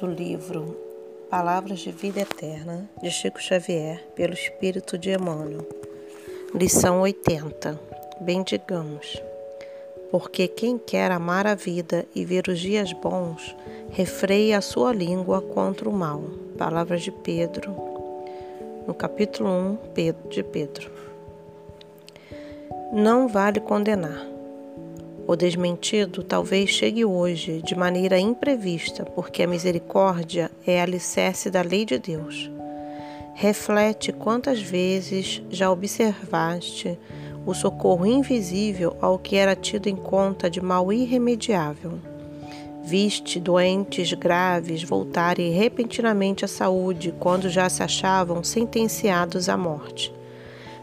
do livro Palavras de Vida Eterna, de Chico Xavier, pelo Espírito de Emmanuel. Lição 80. Bendigamos. Porque quem quer amar a vida e ver os dias bons, refreia a sua língua contra o mal. Palavras de Pedro, no capítulo 1 de Pedro. Não vale condenar o desmentido talvez chegue hoje de maneira imprevista, porque a misericórdia é alicerce da lei de Deus. Reflete quantas vezes já observaste o socorro invisível ao que era tido em conta de mal irremediável. Viste doentes graves voltarem repentinamente à saúde quando já se achavam sentenciados à morte.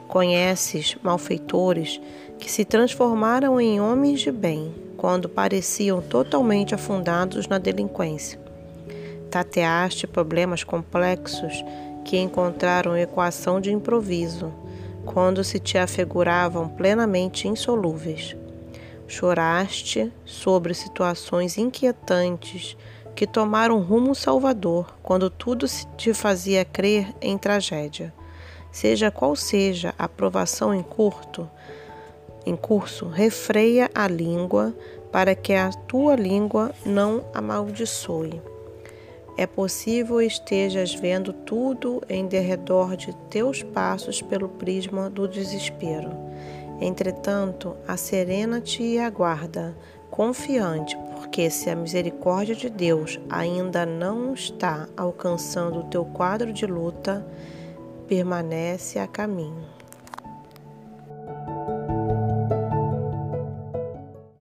Conheces malfeitores que se transformaram em homens de bem quando pareciam totalmente afundados na delinquência. Tateaste problemas complexos que encontraram equação de improviso quando se te afiguravam plenamente insolúveis. Choraste sobre situações inquietantes que tomaram rumo salvador quando tudo te fazia crer em tragédia. Seja qual seja a provação em curto, em curso, refreia a língua para que a tua língua não amaldiçoe. É possível estejas vendo tudo em derredor de teus passos pelo prisma do desespero. Entretanto, acerena-te e aguarda, confiante, porque se a misericórdia de Deus ainda não está alcançando o teu quadro de luta, permanece a caminho.